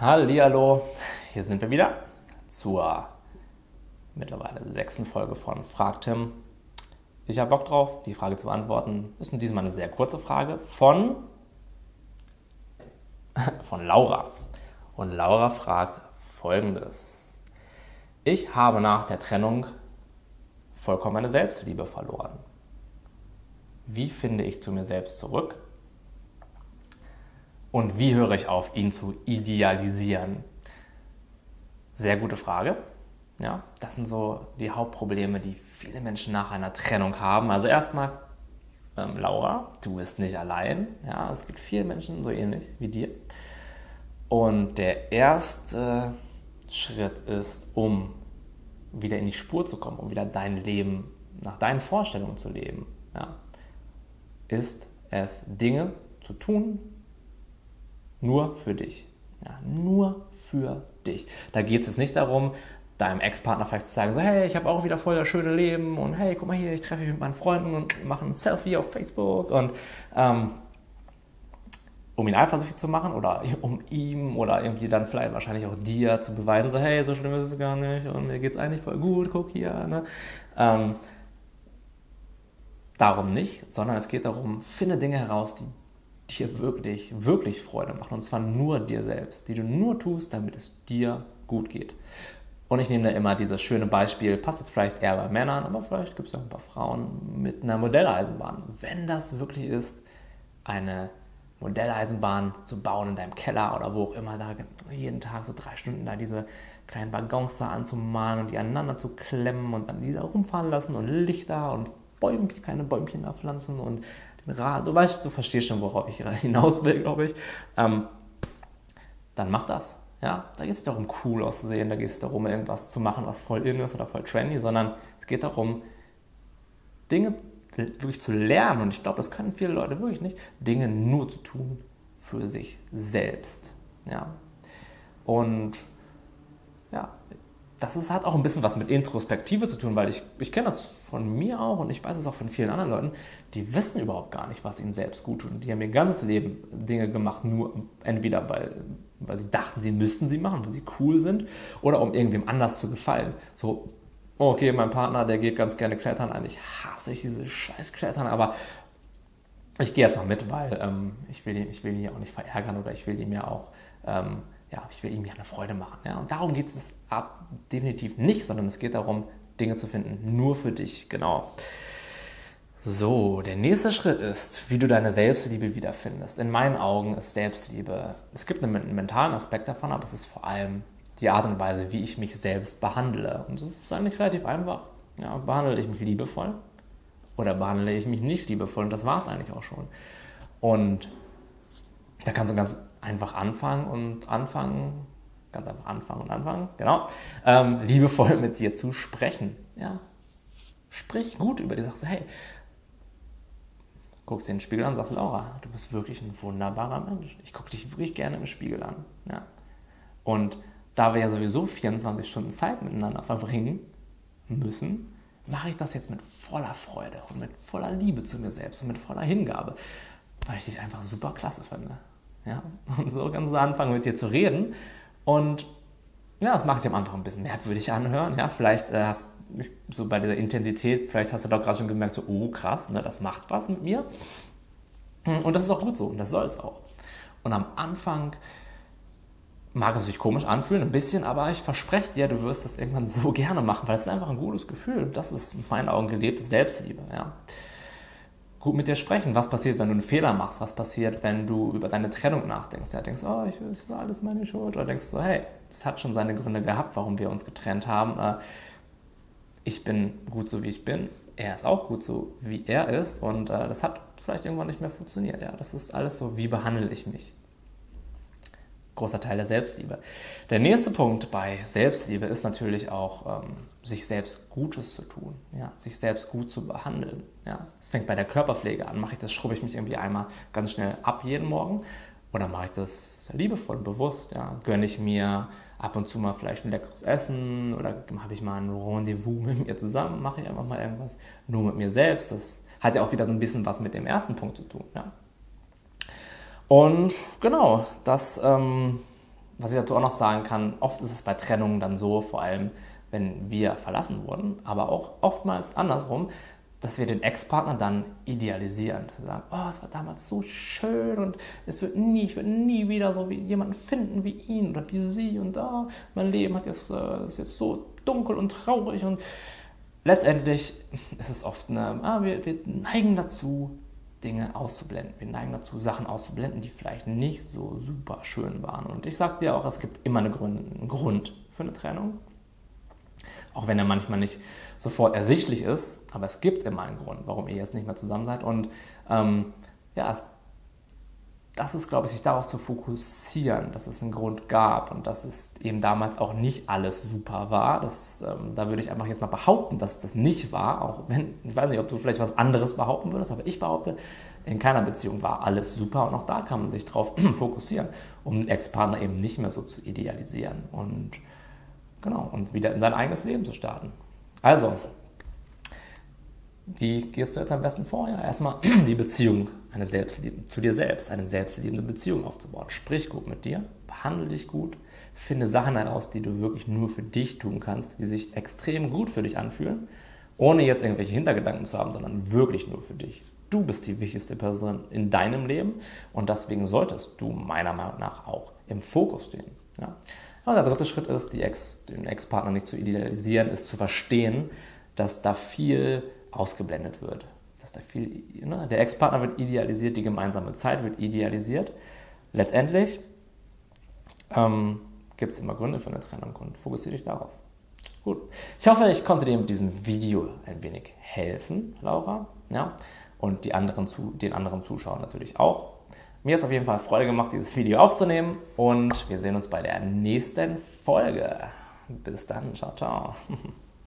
Hallihallo, hier sind wir wieder zur mittlerweile sechsten Folge von Frag Tim. Ich habe Bock drauf, die Frage zu beantworten. Ist nun diesmal eine sehr kurze Frage von, von Laura. Und Laura fragt folgendes. Ich habe nach der Trennung vollkommen meine Selbstliebe verloren. Wie finde ich zu mir selbst zurück? Und wie höre ich auf, ihn zu idealisieren? Sehr gute Frage. Ja, das sind so die Hauptprobleme, die viele Menschen nach einer Trennung haben. Also erstmal, ähm, Laura, du bist nicht allein. Ja, es gibt viele Menschen so ähnlich wie dir. Und der erste Schritt ist, um wieder in die Spur zu kommen, um wieder dein Leben nach deinen Vorstellungen zu leben, ja, ist es, Dinge zu tun, nur für dich. Ja, nur für dich. Da geht es nicht darum, deinem Ex-Partner vielleicht zu sagen, so, hey, ich habe auch wieder voll das schöne Leben und hey, guck mal hier, ich treffe mich mit meinen Freunden und mache ein Selfie auf Facebook und ähm, um ihn eifersüchtig zu machen oder um ihm oder irgendwie dann vielleicht wahrscheinlich auch dir zu beweisen, so, hey, so schlimm ist es gar nicht und mir geht es eigentlich voll gut, guck hier. Ne? Ähm, darum nicht, sondern es geht darum, finde Dinge heraus, die dir wirklich, wirklich Freude machen. Und zwar nur dir selbst, die du nur tust, damit es dir gut geht. Und ich nehme da immer dieses schöne Beispiel, passt jetzt vielleicht eher bei Männern, aber vielleicht gibt es auch ein paar Frauen mit einer Modelleisenbahn. Wenn das wirklich ist, eine Modelleisenbahn zu bauen in deinem Keller oder wo auch immer, da jeden Tag so drei Stunden da diese kleinen Waggons da anzumalen und die aneinander zu klemmen und dann die da rumfahren lassen und Lichter und Bäumchen, kleine Bäumchen da pflanzen und du weißt, du verstehst schon, worauf ich hinaus will, glaube ich, ähm, dann mach das. Ja, da geht es nicht darum, cool auszusehen, da geht es darum, irgendwas zu machen, was voll in ist oder voll trendy, sondern es geht darum, Dinge wirklich zu lernen. Und ich glaube, das können viele Leute wirklich nicht, Dinge nur zu tun für sich selbst. Ja. Und ja, das ist, hat auch ein bisschen was mit Introspektive zu tun, weil ich, ich kenne das von mir auch und ich weiß es auch von vielen anderen Leuten, die wissen überhaupt gar nicht, was ihnen selbst gut tut. Die haben ihr ganzes Leben Dinge gemacht, nur entweder weil, weil sie dachten, sie müssten sie machen, weil sie cool sind, oder um irgendwem anders zu gefallen. So, okay, mein Partner, der geht ganz gerne klettern, eigentlich hasse ich diese scheiß Klettern, aber ich gehe erstmal mit, weil ähm, ich, will, ich will ihn ja auch nicht verärgern oder ich will ihm ja auch ähm, ja, ich will ihm ja eine Freude machen. Ja? Und darum geht es ab, definitiv nicht, sondern es geht darum, Dinge zu finden, nur für dich, genau. So, der nächste Schritt ist, wie du deine Selbstliebe wiederfindest. In meinen Augen ist Selbstliebe, es gibt einen mentalen Aspekt davon, aber es ist vor allem die Art und Weise, wie ich mich selbst behandle. Und das ist eigentlich relativ einfach. Ja, behandle ich mich liebevoll oder behandle ich mich nicht liebevoll? Und das war es eigentlich auch schon. Und da kannst du ganz einfach anfangen und anfangen, ganz einfach anfangen und anfangen, genau, ähm, liebevoll mit dir zu sprechen. Ja? Sprich gut über dich, sagst du, hey, guckst dir den Spiegel an, sagst Laura, du bist wirklich ein wunderbarer Mensch. Ich gucke dich wirklich gerne im Spiegel an. Ja? Und da wir ja sowieso 24 Stunden Zeit miteinander verbringen müssen, mache ich das jetzt mit voller Freude und mit voller Liebe zu mir selbst und mit voller Hingabe, weil ich dich einfach super klasse finde. Ja? Und so kannst du anfangen mit dir zu reden. Und ja, das macht dich am Anfang ein bisschen merkwürdig anhören. Ja, vielleicht äh, hast so bei dieser Intensität, vielleicht hast du doch gerade schon gemerkt, so, oh krass, ne, das macht was mit mir. Und das ist auch gut so und das soll es auch. Und am Anfang mag es sich komisch anfühlen, ein bisschen, aber ich verspreche dir, du wirst das irgendwann so gerne machen, weil es ist einfach ein gutes Gefühl. Das ist in meinen Augen gelebte Selbstliebe. Ja gut mit dir sprechen. Was passiert, wenn du einen Fehler machst? Was passiert, wenn du über deine Trennung nachdenkst? Ja, denkst, oh, ich, das war alles meine Schuld. Oder denkst du, hey, das hat schon seine Gründe gehabt, warum wir uns getrennt haben. Äh, ich bin gut so, wie ich bin. Er ist auch gut so, wie er ist. Und äh, das hat vielleicht irgendwann nicht mehr funktioniert. Ja, das ist alles so, wie behandle ich mich? Großer Teil der Selbstliebe. Der nächste Punkt bei Selbstliebe ist natürlich auch, ähm, sich selbst Gutes zu tun, ja, sich selbst gut zu behandeln. Ja. Das fängt bei der Körperpflege an. Mache ich das, schrubbe ich mich irgendwie einmal ganz schnell ab jeden Morgen oder mache ich das liebevoll bewusst? Ja. Gönne ich mir ab und zu mal vielleicht ein leckeres Essen oder habe ich mal ein Rendezvous mit mir zusammen, mache ich einfach mal irgendwas nur mit mir selbst. Das hat ja auch wieder so ein bisschen was mit dem ersten Punkt zu tun. Ja. Und genau, das ähm, was ich dazu auch noch sagen kann, oft ist es bei Trennungen dann so, vor allem wenn wir verlassen wurden, aber auch oftmals andersrum, dass wir den Ex-Partner dann idealisieren. Dass wir sagen, oh, es war damals so schön und es wird nie, ich werde nie wieder so wie jemanden finden wie ihn oder wie sie und da, oh, mein Leben hat jetzt, äh, ist jetzt so dunkel und traurig und letztendlich ist es oft eine, ah, wir, wir neigen dazu, Dinge auszublenden. Wir neigen dazu, Sachen auszublenden, die vielleicht nicht so super schön waren. Und ich sage dir auch, es gibt immer eine Grund, einen Grund für eine Trennung. Auch wenn er manchmal nicht sofort ersichtlich ist, aber es gibt immer einen Grund, warum ihr jetzt nicht mehr zusammen seid. Und ähm, ja, es, das ist, glaube ich, sich darauf zu fokussieren, dass es einen Grund gab und dass es eben damals auch nicht alles super war. Das, ähm, da würde ich einfach jetzt mal behaupten, dass das nicht war, auch wenn, ich weiß nicht, ob du vielleicht was anderes behaupten würdest, aber ich behaupte, in keiner Beziehung war alles super und auch da kann man sich darauf fokussieren, um den Ex-Partner eben nicht mehr so zu idealisieren. Und Genau, und wieder in sein eigenes Leben zu starten. Also, wie gehst du jetzt am besten vor? Ja, erstmal die Beziehung eine zu dir selbst, eine selbstliebende Beziehung aufzubauen. Sprich gut mit dir, behandle dich gut, finde Sachen heraus, die du wirklich nur für dich tun kannst, die sich extrem gut für dich anfühlen, ohne jetzt irgendwelche Hintergedanken zu haben, sondern wirklich nur für dich. Du bist die wichtigste Person in deinem Leben und deswegen solltest du meiner Meinung nach auch im Fokus stehen. Ja? Aber der dritte Schritt ist, Ex, den Ex-Partner nicht zu idealisieren, ist zu verstehen, dass da viel ausgeblendet wird. Dass da viel, ne? Der Ex-Partner wird idealisiert, die gemeinsame Zeit wird idealisiert. Letztendlich ähm, gibt es immer Gründe für eine Trennung und fokussiere dich darauf. Gut. Ich hoffe, ich konnte dir mit diesem Video ein wenig helfen, Laura. Ja? Und die anderen, den anderen Zuschauern natürlich auch. Mir hat es auf jeden Fall Freude gemacht, dieses Video aufzunehmen und wir sehen uns bei der nächsten Folge. Bis dann, ciao, ciao.